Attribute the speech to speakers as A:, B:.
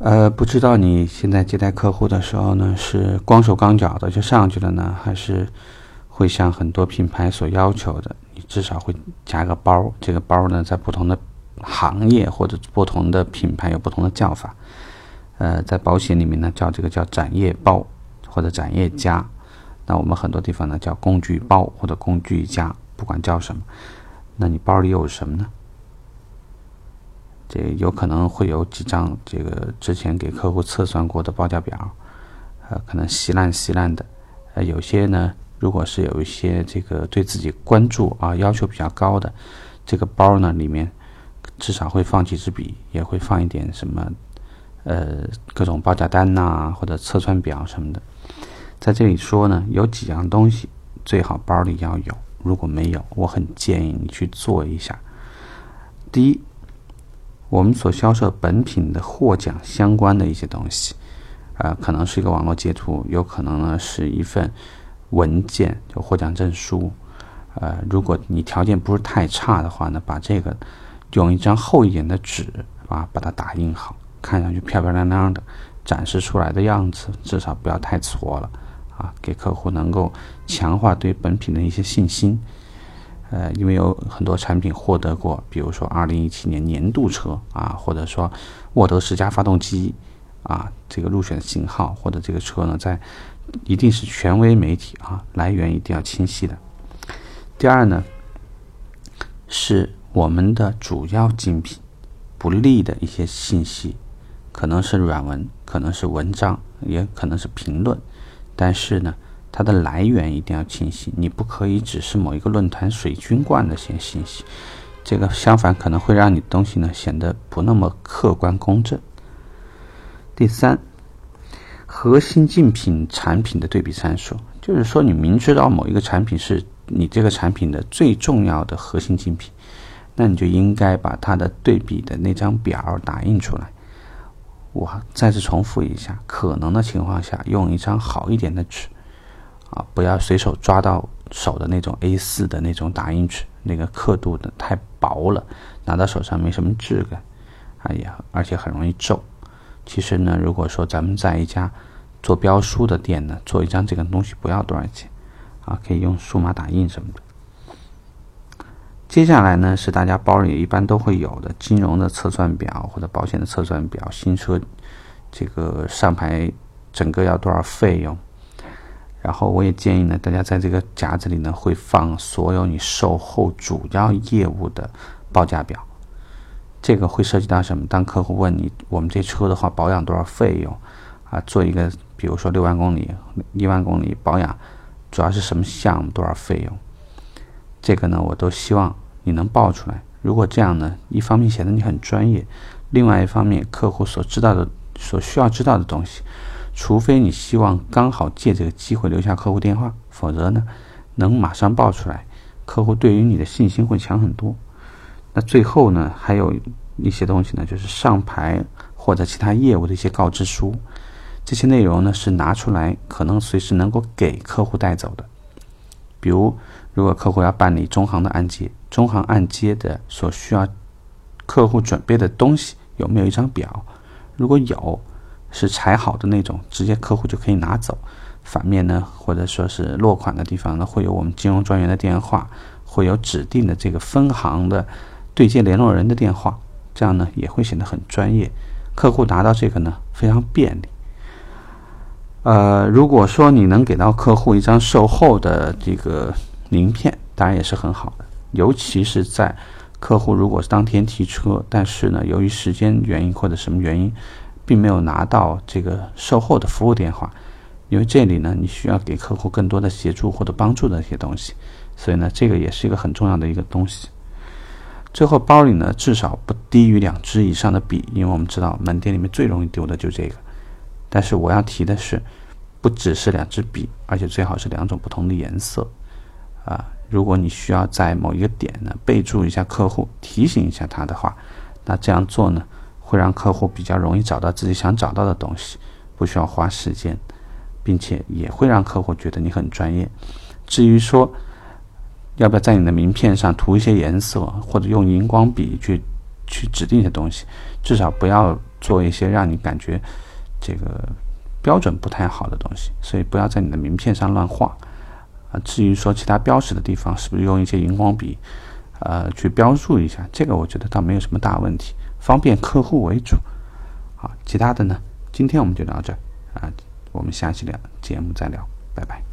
A: 呃，不知道你现在接待客户的时候呢，是光手光脚的就上去了呢，还是会像很多品牌所要求的，你至少会加个包。这个包呢，在不同的行业或者不同的品牌有不同的叫法。呃，在保险里面呢，叫这个叫展业包或者展业夹。那我们很多地方呢叫工具包或者工具夹，不管叫什么。那你包里有什么呢？这有可能会有几张这个之前给客户测算过的报价表，呃，可能稀烂稀烂的，呃，有些呢，如果是有一些这个对自己关注啊要求比较高的，这个包呢里面至少会放几支笔，也会放一点什么，呃，各种报价单呐或者测算表什么的。在这里说呢，有几样东西最好包里要有，如果没有，我很建议你去做一下。第一。我们所销售本品的获奖相关的一些东西，啊，可能是一个网络截图，有可能呢是一份文件，就获奖证书。呃，如果你条件不是太差的话呢，把这个用一张厚一点的纸啊，把它打印好，看上去漂漂亮亮的，展示出来的样子至少不要太挫了，啊，给客户能够强化对本品的一些信心。呃，因为有很多产品获得过，比如说二零一七年年度车啊，或者说沃德十佳发动机啊，这个入选型号或者这个车呢，在一定是权威媒体啊，来源一定要清晰的。第二呢，是我们的主要竞品不利的一些信息，可能是软文，可能是文章，也可能是评论，但是呢。它的来源一定要清晰，你不可以只是某一个论坛水军灌的些信息，这个相反可能会让你东西呢显得不那么客观公正。第三，核心竞品产品的对比参数，就是说你明知道某一个产品是你这个产品的最重要的核心竞品，那你就应该把它的对比的那张表打印出来。我再次重复一下，可能的情况下用一张好一点的纸。啊，不要随手抓到手的那种 A4 的那种打印纸，那个刻度的太薄了，拿到手上没什么质感，哎呀，而且很容易皱。其实呢，如果说咱们在一家做标书的店呢，做一张这个东西不要多少钱，啊，可以用数码打印什么的。接下来呢，是大家包里一般都会有的金融的测算表或者保险的测算表，新车这个上牌整个要多少费用？然后我也建议呢，大家在这个夹子里呢，会放所有你售后主要业务的报价表。这个会涉及到什么？当客户问你，我们这车的话保养多少费用？啊，做一个，比如说六万公里、一万公里保养，主要是什么项目？多少费用？这个呢，我都希望你能报出来。如果这样呢，一方面显得你很专业，另外一方面客户所知道的、所需要知道的东西。除非你希望刚好借这个机会留下客户电话，否则呢，能马上报出来，客户对于你的信心会强很多。那最后呢，还有一些东西呢，就是上牌或者其他业务的一些告知书，这些内容呢是拿出来可能随时能够给客户带走的。比如，如果客户要办理中行的按揭，中行按揭的所需要客户准备的东西有没有一张表？如果有。是裁好的那种，直接客户就可以拿走。反面呢，或者说是落款的地方呢，会有我们金融专员的电话，会有指定的这个分行的对接联络人的电话，这样呢也会显得很专业。客户拿到这个呢非常便利。呃，如果说你能给到客户一张售后的这个名片，当然也是很好的。尤其是在客户如果是当天提车，但是呢由于时间原因或者什么原因。并没有拿到这个售后的服务电话，因为这里呢，你需要给客户更多的协助或者帮助的一些东西，所以呢，这个也是一个很重要的一个东西。最后，包里呢至少不低于两支以上的笔，因为我们知道门店里面最容易丢的就这个。但是我要提的是，不只是两支笔，而且最好是两种不同的颜色。啊，如果你需要在某一个点呢备注一下客户，提醒一下他的话，那这样做呢？会让客户比较容易找到自己想找到的东西，不需要花时间，并且也会让客户觉得你很专业。至于说要不要在你的名片上涂一些颜色，或者用荧光笔去去指定一些东西，至少不要做一些让你感觉这个标准不太好的东西。所以不要在你的名片上乱画啊。至于说其他标识的地方，是不是用一些荧光笔呃去标注一下，这个我觉得倒没有什么大问题，方便客户为主。好，其他的呢，今天我们就聊这啊，我们下期聊节目再聊，拜拜。